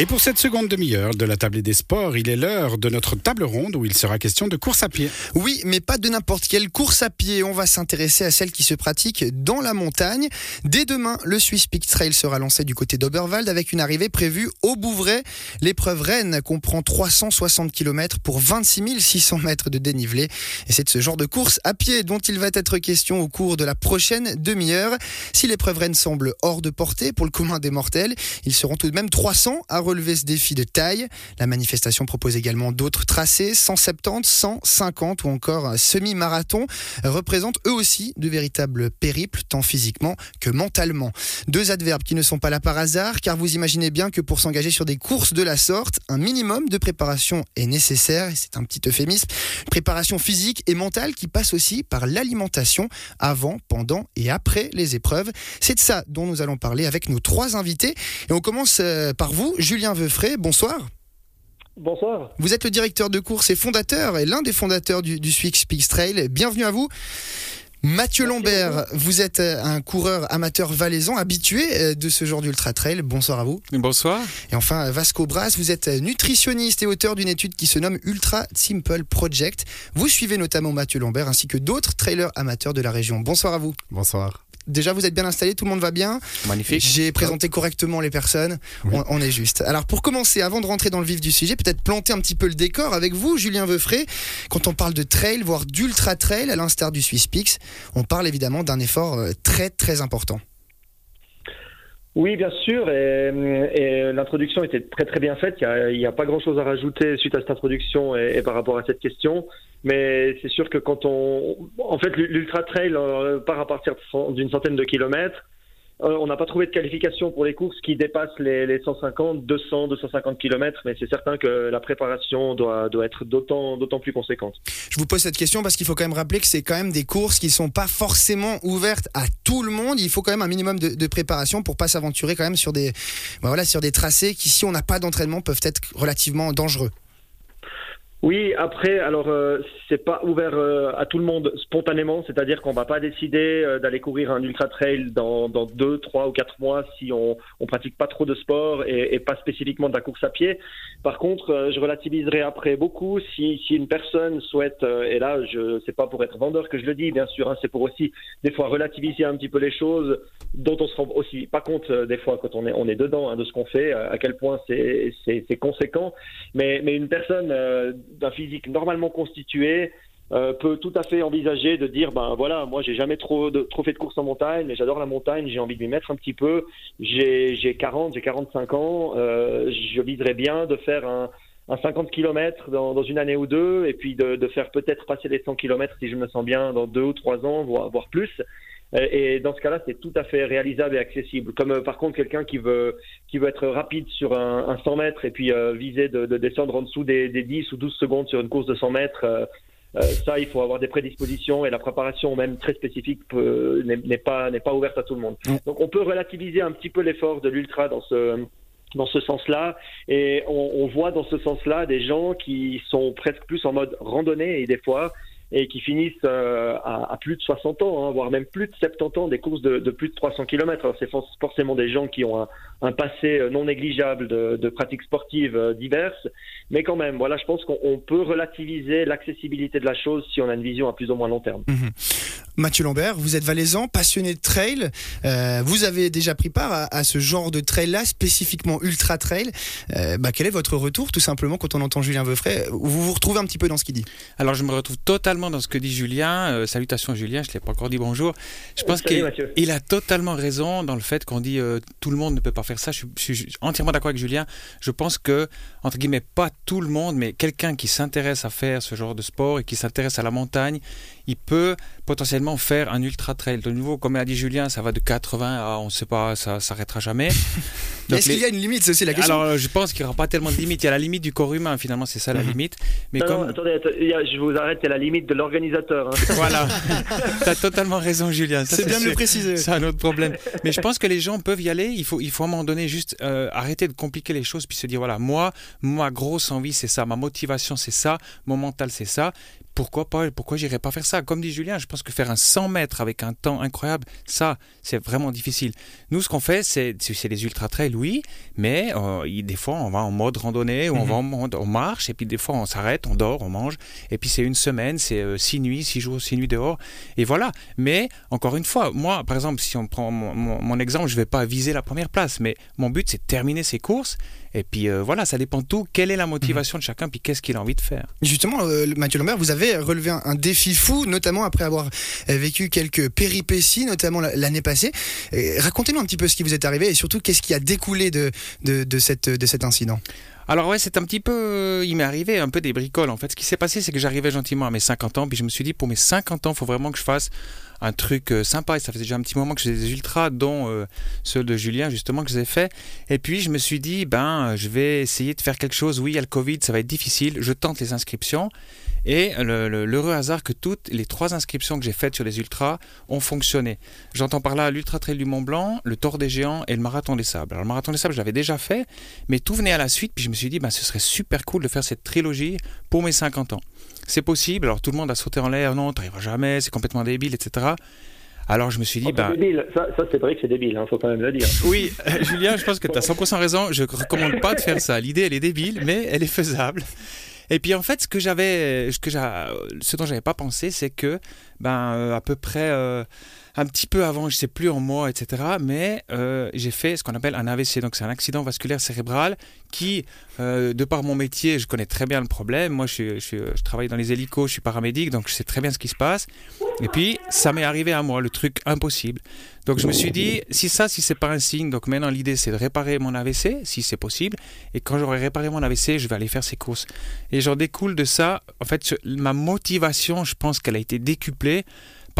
Et pour cette seconde demi-heure de la table des sports, il est l'heure de notre table ronde où il sera question de course à pied. Oui, mais pas de n'importe quelle course à pied. On va s'intéresser à celle qui se pratique dans la montagne. Dès demain, le Swiss Peak Trail sera lancé du côté d'Oberwald avec une arrivée prévue au Bouvray. L'épreuve Rennes comprend 360 km pour 26 600 mètres de dénivelé. Et c'est de ce genre de course à pied dont il va être question au cours de la prochaine demi-heure. Si l'épreuve Rennes semble hors de portée pour le commun des mortels, ils seront tout de même 300 à relever ce défi de taille. La manifestation propose également d'autres tracés, 170, 150 ou encore semi-marathon, représentent eux aussi de véritables périples, tant physiquement que mentalement. Deux adverbes qui ne sont pas là par hasard, car vous imaginez bien que pour s'engager sur des courses de la sorte, un minimum de préparation est nécessaire, c'est un petit euphémisme, préparation physique et mentale qui passe aussi par l'alimentation avant, pendant et après les épreuves. C'est de ça dont nous allons parler avec nos trois invités. Et on commence euh, par vous, Julien Veufray, bonsoir. Bonsoir. Vous êtes le directeur de course et fondateur, et l'un des fondateurs du, du Peaks Trail. Bienvenue à vous. Mathieu Lambert, vous êtes euh, un coureur amateur valaisan habitué euh, de ce genre d'ultra trail. Bonsoir à vous. Bonsoir. Et enfin, Vasco Bras, vous êtes nutritionniste et auteur d'une étude qui se nomme Ultra Simple Project. Vous suivez notamment Mathieu Lambert ainsi que d'autres trailers amateurs de la région. Bonsoir à vous. Bonsoir. Déjà, vous êtes bien installé, tout le monde va bien? Magnifique. J'ai présenté correctement les personnes. Oui. On, on est juste. Alors, pour commencer, avant de rentrer dans le vif du sujet, peut-être planter un petit peu le décor avec vous, Julien Veufray. Quand on parle de trail, voire d'ultra trail, à l'instar du Swiss Peaks, on parle évidemment d'un effort euh, très très important. Oui, bien sûr, et, et l'introduction était très très bien faite. Il n'y a, pas grand-chose à rajouter suite à cette introduction et, par rapport à cette question. Mais c'est sûr que quand on, en fait, l'ultra trail euh, part à partir d'une centaine de kilomètres. Euh, on n'a pas trouvé de qualification pour les courses qui dépassent les, les 150, 200, 250 kilomètres, mais c'est certain que la préparation doit, doit être d'autant, plus conséquente. Je vous pose cette question parce qu'il faut quand même rappeler que c'est quand même des courses qui sont pas forcément ouvertes à tout le monde. Il faut quand même un minimum de, de préparation pour pas s'aventurer quand même sur des, ben voilà, sur des tracés qui, si on n'a pas d'entraînement, peuvent être relativement dangereux. Oui, après, alors euh, c'est pas ouvert euh, à tout le monde spontanément, c'est-à-dire qu'on va pas décider euh, d'aller courir un ultra trail dans, dans deux, trois ou quatre mois si on on pratique pas trop de sport et, et pas spécifiquement de la course à pied. Par contre, euh, je relativiserai après beaucoup si si une personne souhaite euh, et là je c'est pas pour être vendeur que je le dis bien sûr, hein, c'est pour aussi des fois relativiser un petit peu les choses dont on se rend aussi pas compte euh, des fois quand on est on est dedans hein, de ce qu'on fait, à quel point c'est c'est conséquent. Mais mais une personne d'un physique normalement constitué euh, peut tout à fait envisager de dire ben voilà moi j'ai jamais trop de, fait de course en montagne mais j'adore la montagne j'ai envie de m'y mettre un petit peu j'ai j'ai 40 j'ai 45 ans euh, je viserais bien de faire un un 50 km dans, dans une année ou deux, et puis de, faire peut-être passer les 100 km si je me sens bien dans deux ou trois ans, voire plus. Euh, Et dans ce cas-là, c'est tout à fait réalisable et accessible. Comme euh, par contre quelqu'un qui veut qui veut être rapide sur un, un 100 mètres et puis euh, viser de, de descendre en dessous des, des 10 ou 12 secondes sur une course de 100 mètres, euh, euh, ça, il faut avoir des prédispositions et la préparation même très spécifique n'est pas pas ouverte à tout le monde. Mm. Donc on peut relativiser un petit peu l'effort de l'ultra dans ce dans ce sens-là, et on, on voit dans ce sens-là des gens qui sont presque plus en mode randonnée et des fois et qui finissent euh, à, à plus de 60 ans, hein, voire même plus de 70 ans, des courses de, de plus de 300 km. Alors c'est for- forcément des gens qui ont un, un passé euh, non négligeable de, de pratiques sportives euh, diverses, mais quand même, voilà, je pense qu'on on peut relativiser l'accessibilité de la chose si on a une vision à plus ou moins long terme. Mhm. Mathieu Lambert, vous êtes valaisan, passionné de trail. Euh, vous avez déjà pris part à, à ce genre de trail-là, spécifiquement ultra trail. Euh, bah, quel est votre retour, tout simplement, quand on entend Julien Veufray Vous vous retrouvez un petit peu dans ce qu'il dit Alors je me retrouve totalement dans ce que dit Julien. Euh, salutations Julien, je ne l'ai pas encore dit bonjour. Je pense qu'il a totalement raison dans le fait qu'on dit euh, tout le monde ne peut pas faire ça. Je suis entièrement d'accord avec Julien. Je pense que, entre guillemets, pas tout le monde, mais quelqu'un qui s'intéresse à faire ce genre de sport et qui s'intéresse à la montagne, il peut potentiellement faire un ultra trail. De nouveau, comme a dit Julien, ça va de 80 à on ne sait pas, ça s'arrêtera jamais. Est-ce les- qu'il y a une limite? C'est aussi la question. Alors, je pense qu'il n'y aura pas tellement de limite. Il y a la limite du corps humain, finalement, c'est ça la Mhm. limite. Mais non, comme... non, attendez, je vous arrête, il y a la limite de l'organisateur. hein. Voilà, tu as totalement raison, Julien. C'est bien de le préciser. C'est un autre problème. Mais je pense que les gens peuvent y aller. Il faut, il faut à un moment donné juste euh, arrêter de compliquer les choses puis se dire voilà, moi, ma grosse envie, c'est ça. Ma motivation, c'est ça. Mon mental, c'est ça. Pourquoi pas Pourquoi j'irais pas faire ça? Comme dit Julien, je pense que faire un 100 mètres avec un temps incroyable, ça, c'est vraiment difficile. Nous, ce qu'on fait, c'est les ultra trails, oui, mais euh, des fois, on va en mode randonnée ou on va en mode on marche, et puis des fois, on s'arrête, on dort, on mange, et puis c'est une semaine, c'est euh, six nuits, six jours, six nuits dehors, et voilà. Mais encore une fois, moi, par exemple, si on prend mon, mon exemple, je vais pas viser la première place, mais mon but, c'est de terminer ces courses et puis euh, voilà, ça dépend de tout. Quelle est la motivation de chacun, puis qu'est-ce qu'il a envie de faire. Justement, euh, Mathieu Lambert, vous avez relevé un, défi fou, notamment après avoir euh, vécu quelques péripéties, notamment l'année passée. Racontez-nous un petit peu ce qui vous est arrivé et surtout qu'est-ce qui a découlé de, de, cette, de cet incident? Alors ouais, c'est un petit peu, il m'est arrivé un peu des bricoles en fait. Ce qui s'est passé, c'est que j'arrivais gentiment à mes 50 ans, puis je me suis dit pour mes 50 ans, il faut vraiment que je fasse un truc euh, sympa. Et ça faisait déjà un petit moment que je des ultras, dont euh, ceux de Julien, justement, que j'ai fait. Et puis, je me suis dit, ben, je vais essayer de faire quelque chose. Oui, il y a le Covid, ça va être difficile. Je tente les inscriptions. Et l'heureux hasard que toutes les trois inscriptions que j'ai faites sur les ultras ont fonctionné. J'entends par là l'Ultra Trail du Mont Blanc, le Tour des Géants et le Marathon des Sables. Alors le Marathon des Sables, j'avais déjà fait, mais tout venait à la suite. Puis je me suis dit, ben, ce serait super cool de faire cette trilogie pour mes 50 ans c'est possible. Alors tout le monde a sauté en l'air, non, t'arriveras jamais, c'est complètement débile, etc. Alors je me suis dit, bah. Ça, ça c'est vrai que c'est débile, il hein, faut quand même le dire. Oui, euh, Julien, je pense que tu as 100% raison. Je ne recommande pas de faire ça. L'idée, elle est débile, mais elle est faisable. Et puis en fait, ce que j'avais, ce dont j'avais pas pensé, c'est que, ben, euh, à peu près. Un petit peu avant, je sais plus en mois, etc. Mais euh, j'ai fait ce qu'on appelle un AVC, donc c'est un accident vasculaire cérébral qui, euh, de par mon métier, je connais très bien le problème. Moi, je, travaille dans les hélicos, je suis paramédic, donc je sais très bien ce qui se passe. Et puis, ça m'est arrivé à moi, le truc impossible. Donc je me suis dit, si ça, si c'est pas un signe, donc maintenant l'idée c'est de réparer mon AVC, si c'est possible. Et quand j'aurai réparé mon AVC, je vais aller faire ces courses. Et j'en découle de ça, en fait, ma motivation, je pense qu'elle a été décuplée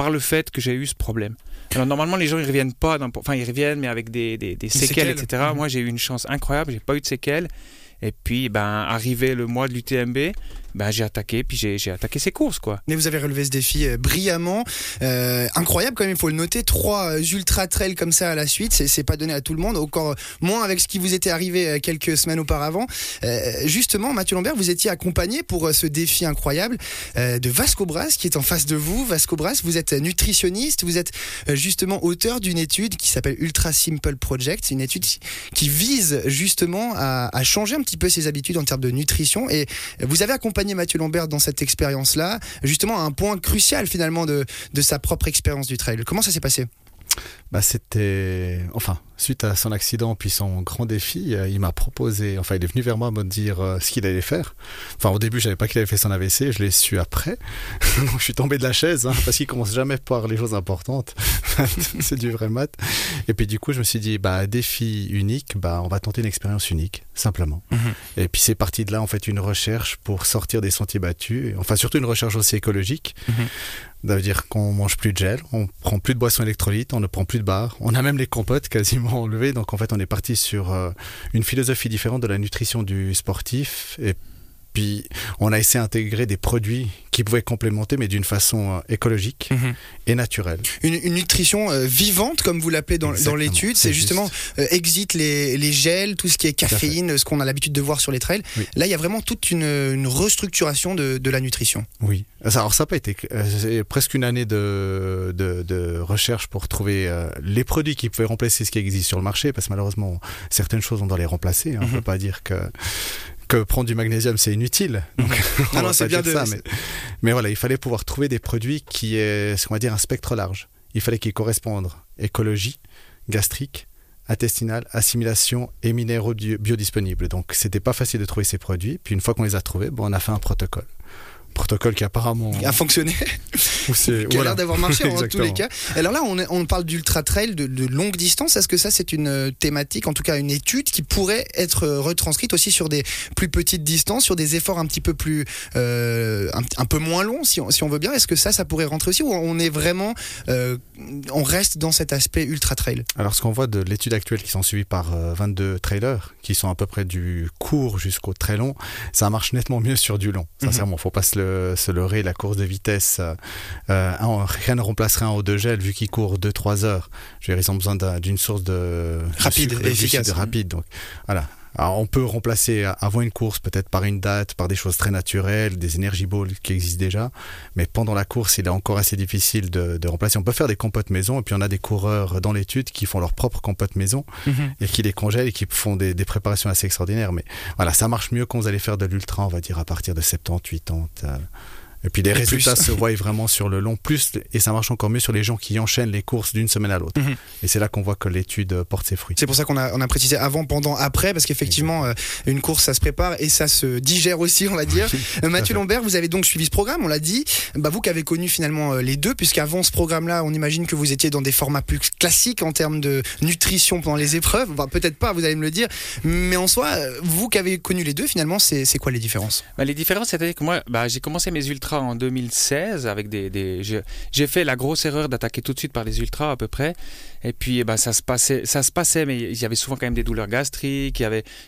par le fait que j'ai eu ce problème. Alors normalement les gens ils reviennent pas, enfin ils reviennent mais avec des, des, séquelles, etc. Moi j'ai eu une chance incroyable, j'ai pas eu de séquelles. Et puis, ben, arrivé le mois de l'UTMB, ben, j'ai attaqué, puis j'ai attaqué ses courses, quoi. Mais vous avez relevé ce défi euh, brillamment, euh, incroyable quand même, il faut le noter. Trois euh, ultra trails comme ça à la suite, c'est pas donné à tout le monde, encore moins avec ce qui vous était arrivé quelques semaines auparavant. justement, Mathieu Lambert, vous étiez accompagné pour ce défi incroyable de Vasco Bras qui est en face de vous. Vasco Bras, vous êtes nutritionniste, vous êtes justement auteur d'une étude qui s'appelle Ultra Simple Project, une étude qui vise justement à, à changer un petit peu ses habitudes en termes de nutrition. Et vous avez accompagné Mathieu Lambert dans cette expérience-là, justement à un point crucial finalement de, de sa propre expérience du trail. Comment ça s'est passé? Bah, c'était, enfin, suite à son accident puis son grand défi, euh, il m'a proposé, enfin, il est venu vers moi me dire euh, ce qu'il allait faire. Enfin, au début, je savais pas qu'il avait fait son AVC, je l'ai su après. Donc, je suis tombé de la chaise hein, parce qu'il commence jamais par les choses importantes. c'est du vrai mat. Et puis, du coup, je me suis dit, bah, défi unique, bah, on va tenter une expérience unique, simplement. Mhm. Et puis, c'est parti de là, en fait, une recherche pour sortir des sentiers battus. Enfin, surtout une recherche aussi écologique. Mhm. Ça veut dire qu'on mange plus de gel, on prend plus de boissons électrolytes, on ne prend plus de bar, on a même les compotes quasiment enlevées. Donc en fait, on est parti sur euh, une philosophie différente de la nutrition du sportif et puis on a essayé d'intégrer des produits qui pouvaient complémenter, mais d'une façon euh, écologique mhm. et naturelle. Une, nutrition euh, vivante, comme vous l'appelez dans, dans l'étude, c'est justement euh, exit les, les, gels, tout ce qui est caféine, ce qu'on a l'habitude de voir sur les trails. Là, il y a vraiment toute une, une restructuration de, de, la nutrition. Oui. Alors ça n'a pas été presque une année de, de, de recherche pour trouver les produits qui pouvaient remplacer ce qui existe sur le marché, parce que malheureusement certaines choses on doit les remplacer. Hein. On ne mhm. peut pas dire que que prendre du magnésium c'est inutile. Donc, ah non, c'est bien de ça. Mais, voilà, il fallait pouvoir trouver des produits qui aient, ce qu'on va dire, un spectre large. Il fallait qu'ils correspondent écologie, gastrique, intestinale, assimilation et minéraux biodisponibles. Donc, c'était pas facile de trouver ces produits. Puis une fois qu'on les a trouvés, bon, on a fait un protocole protocole qui apparemment a fonctionné, qui a l'air d'avoir marché en tous les cas. Alors là, on, on parle d'ultra trail de, de, longue distance. Est-ce que ça, c'est une euh, thématique, en tout cas une étude qui pourrait être euh, retranscrite aussi sur des plus petites distances, sur des efforts un petit peu plus, euh, un, peu moins longs, si on, si on veut bien? Est-ce que ça, ça pourrait rentrer aussi, ou on est vraiment, euh, on reste dans cet aspect ultra trail? Alors, ce qu'on voit de l'étude actuelle qui sont suivis par 22 trailers, qui sont à peu près du court jusqu'au très long, ça marche nettement mieux sur du long. Mhm. Sincèrement, faut pas se se leurrer, la course de vitesse, euh, euh rien ne remplacerait un haut de gel vu qu'il court 2-3 heures. Je veux dire, ils ont besoin d'une source de rapide, de efficace, rapide. Donc voilà, Alors, on peut remplacer avant une course peut-être par une date, par des choses très naturelles, des énergies balls qui existent déjà, mais pendant la course, il est encore assez difficile de, de remplacer. On peut faire des compotes maison, et puis on a des coureurs dans l'étude qui font leurs propres compotes maison Mhm. et qui les congèlent et qui font des, des préparations assez extraordinaires. Mais voilà, ça marche mieux quand vous allez faire de l'ultra, on va dire à partir de 70, 80. euh, et puis les Et résultats plus. se voient vraiment sur le long, plus et ça marche encore mieux sur les gens qui enchaînent les courses d'une semaine à l'autre. Mhm. Et c'est là qu'on voit que l'étude euh, porte ses fruits. C'est pour ça qu'on a, on a précisé avant, pendant, après, parce qu'effectivement, euh, une course, ça se prépare et ça se digère aussi, on va dire. Euh, Mathieu. Lambert, vous avez donc suivi ce programme, on l'a dit. Bah, vous qui avez connu finalement euh, les deux, puisqu'avant ce programme-là, on imagine que vous étiez dans des formats plus classiques en termes de nutrition pendant les épreuves. Bah, Peut-être pas, vous allez me le dire. Mais en soi, vous qui avez connu les deux, finalement, c'est c'est quoi les différences? Bah, les différences, c'est-à-dire que moi, bah, j'ai commencé mes ultras en 2016 avec des, j'ai fait la grosse erreur d'attaquer tout de suite par les ultras à peu près. Et puis, eh ben, ça se passait, ça se passait, mais il y avait souvent quand même des douleurs gastriques.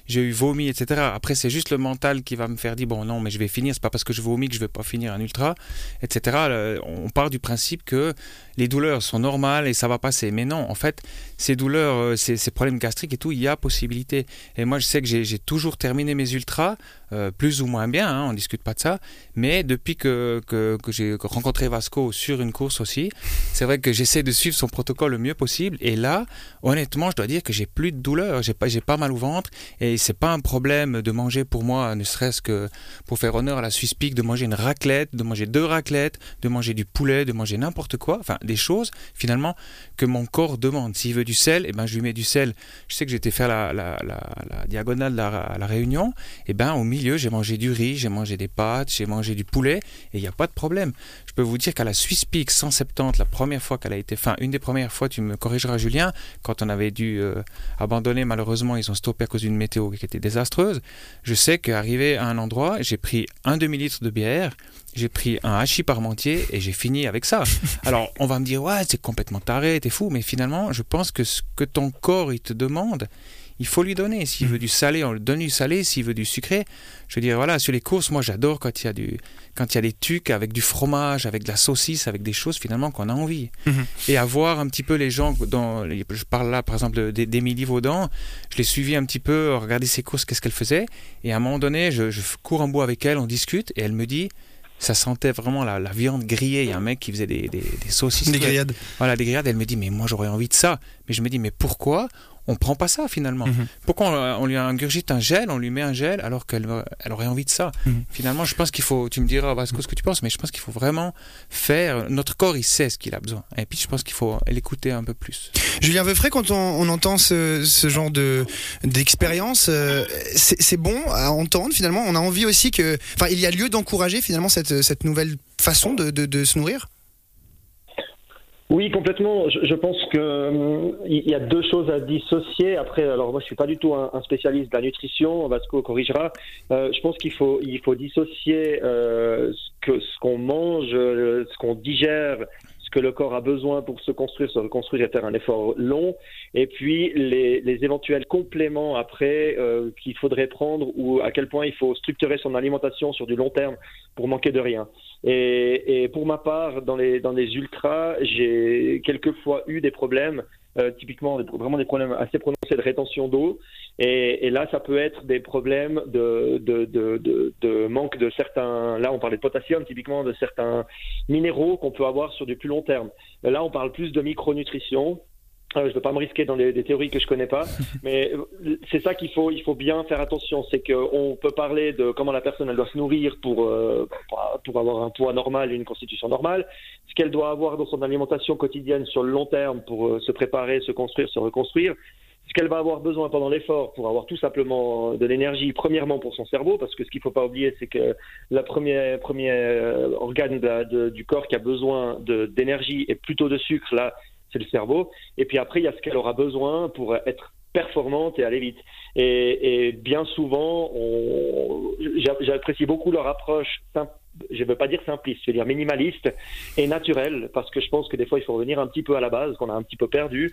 J'ai eu vomi, etc. Après, c'est juste le mental qui va me faire dire bon, non, mais je vais finir. C'est pas parce que je vomis que je vais pas finir un ultra, etc. On part du principe que les douleurs sont normales et ça va passer. Mais non, en fait, ces douleurs, euh, ces, problèmes gastriques et tout, il y a possibilité. Et moi, je sais que j'ai toujours terminé mes ultras, euh, plus ou moins bien, hein, on discute pas de ça. Mais depuis que, que, j'ai rencontré Vasco sur une course aussi, c'est vrai que j'essaie de suivre son protocole le mieux possible. Et là, honnêtement, je dois dire que j'ai plus de douleur. J'ai pas, pas mal au ventre et c'est pas un problème de manger pour moi, ne serait-ce que pour faire honneur à la Swiss Peak, de manger une raclette, de manger deux raclettes, de manger du poulet, de manger n'importe quoi. Enfin, des choses finalement que mon corps demande. S'il veut du sel, eh ben je lui mets du sel. Je sais que j'étais faire la, la, la, diagonale de la, Réunion. Et ben au milieu, j'ai mangé du riz, j'ai mangé des pâtes, j'ai mangé du poulet et il n'y a pas de problème. Je peux vous dire qu'à la Swiss Peak 170, la première fois qu'elle a été, enfin une des premières fois, tu me corrigeras Julien, quand on avait dû euh, abandonner, malheureusement ils ont stoppé à cause d'une météo qui était désastreuse. Je sais qu'arrivé à un endroit, j'ai pris un demi-litre de bière, j'ai pris un hachis parmentier et j'ai fini avec ça. Alors on va me dire ouais c'est complètement taré, t'es fou, mais finalement je pense que ce que ton corps il te demande, il faut lui donner. S'il veut du salé, on lui donne du salé. S'il veut du sucré, je veux dire, voilà, sur les courses, moi j'adore quand il y a du, quand il y a des tucs avec du fromage, avec de la saucisse, avec des choses finalement qu'on a envie. Mhm. Et à voir un petit peu les gens, dans, je parle là par exemple d'Émilie Vaudan, je l'ai suivi un petit peu, regarder ses courses, qu'est-ce qu'elle faisait. Et à un moment donné, je, je cours en bout avec elle, on discute, et elle me dit, ça sentait vraiment la, la viande grillée. Il y a un mec qui faisait des, des, des saucisses. Des grillades. Voilà, des grillades. Elle me dit, mais moi j'aurais envie de ça. Mais je me dis, mais pourquoi on prend pas ça finalement Mhm. Pourquoi on, on lui ingurgite un gel, on lui met un gel alors qu'elle elle aurait envie de ça? Mhm. Finalement, je pense qu'il faut, tu me diras Vasco ce que tu penses, mais je pense qu'il faut vraiment faire. Notre corps, il sait ce qu'il a besoin. Et puis je pense qu'il faut l'écouter un peu plus. Julien Veufray, quand on, on entend ce, ce genre de d'expérience, euh, c'est c'est bon à entendre finalement? On a envie aussi que, enfin, il y a lieu d'encourager finalement cette, cette nouvelle façon de, de, de se nourrir? Oui, complètement. Je, je pense que hum, y a deux choses à dissocier. Après, alors moi, je suis pas du tout un, un spécialiste de la nutrition. Vasco corrigera. Euh, je pense qu'il faut il faut dissocier euh, ce que ce qu'on mange, euh, ce qu'on digère, que le corps a besoin pour se construire, se reconstruire et faire un effort long, et puis les, les éventuels compléments après euh, qu'il faudrait prendre ou à quel point il faut structurer son alimentation sur du long terme pour manquer de rien. Et, et pour ma part, dans les, dans les ultras, j'ai quelquefois eu des problèmes, euh, typiquement vraiment des problèmes assez prononcés de rétention d'eau. Et, et là, ça peut être des problèmes de, de, de, de, de manque de certains. Là, on parlait de potassium, typiquement de certains minéraux qu'on peut avoir sur du plus long terme. Là, on parle plus de micronutrition. Euh, je ne veux pas me risquer dans des, des théories que je connais pas, mais euh, c'est ça qu'il faut, il faut bien faire attention. C'est qu'on peut parler de comment la personne elle doit se nourrir pour, euh, pour, pour avoir un poids normal et une constitution normale, ce qu'elle doit avoir dans son alimentation quotidienne sur le long terme pour euh, se préparer, se construire, se reconstruire, ce qu'elle va avoir besoin pendant l'effort pour avoir tout simplement de l'énergie, premièrement pour son cerveau, parce que ce qu'il ne faut pas oublier, c'est que le premier, premier euh, organe du corps qui a besoin d'énergie et plutôt de sucre, là, c'est le cerveau. Et puis après, il y a ce qu'elle aura besoin pour être performante et aller vite. Et, et bien souvent, j'apprécie beaucoup leur approche, sim- je ne veux pas dire simpliste, je veux dire minimaliste et naturelle, parce que je pense que des fois, il faut revenir un petit peu à la base, qu'on a un petit peu perdu.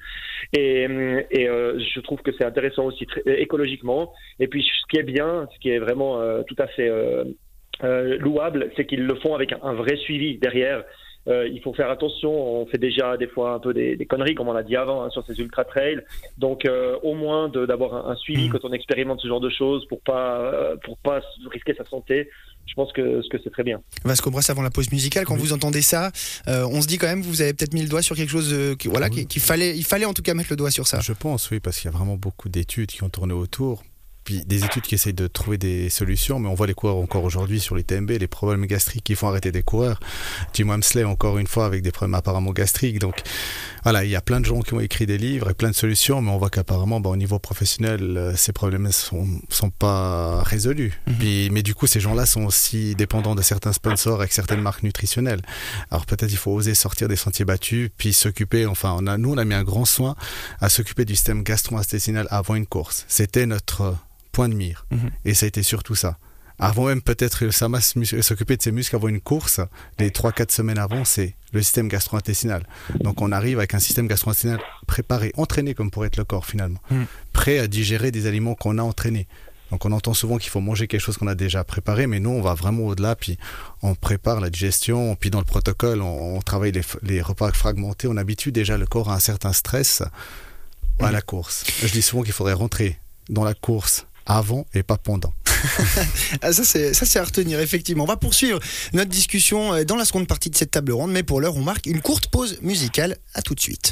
Et, euh, je trouve que c'est intéressant aussi écologiquement. Et puis, ce qui est bien, ce qui est vraiment euh, tout à fait euh, louable, c'est qu'ils le font avec un vrai suivi derrière. Euh, il faut faire attention. On fait déjà des fois un peu des, des conneries, comme on l'a dit avant, hein, sur ces ultra trails. Donc, euh, au moins d'avoir un, un, suivi Mm. quand on expérimente ce genre de choses pour pas euh, pour pas risquer sa santé. Je pense que ce que c'est très bien. Vasco Brosse, avant la pause musicale, quand Oui. vous entendez ça, euh, on se dit quand même, vous avez peut-être mis le doigt sur quelque chose, euh, qui, voilà, Oui. qui- qu'il fallait, il fallait en tout cas mettre le doigt sur ça. Je pense, oui, parce qu'il y a vraiment beaucoup d'études qui ont tourné autour. Puis des études qui essayent de trouver des solutions, mais on voit les coureurs encore aujourd'hui sur les TMB, les problèmes gastriques qui font arrêter des coureurs. Jim Wamsley, encore une fois, avec des problèmes apparemment gastriques. Donc voilà, il y a plein de gens qui ont écrit des livres et plein de solutions, mais on voit qu'apparemment, bah, au niveau professionnel, euh, ces problèmes ne sont, sont pas résolus. Mhm. Puis, mais du coup, ces gens-là sont aussi dépendants de certains sponsors avec certaines marques nutritionnelles. Alors peut-être il faut oser sortir des sentiers battus, puis s'occuper, enfin, on a, nous, on a mis un grand soin à s'occuper du système gastro-intestinal avant une course. C'était notre point de mire. Mhm. Et ça a été surtout ça. Avant même peut-être s'occuper de ses muscles avant une course, les 3-4 semaines avant, c'est le système gastro-intestinal. Donc on arrive avec un système gastro-intestinal préparé, entraîné comme pour être le corps finalement, Mhm. prêt à digérer des aliments qu'on a entraînés. Donc on entend souvent qu'il faut manger quelque chose qu'on a déjà préparé, mais nous on va vraiment au-delà, puis on prépare la digestion, puis dans le protocole on, on travaille les repas fragmentés, on habitue déjà le corps à un certain stress à la course. Je dis souvent qu'il faudrait rentrer dans la course avant et pas pendant. Ah, ça, c'est, ça, c'est à retenir, effectivement. On va poursuivre notre discussion euh, dans la seconde partie de cette table ronde, mais pour l'heure, on marque une courte pause musicale. À tout de suite.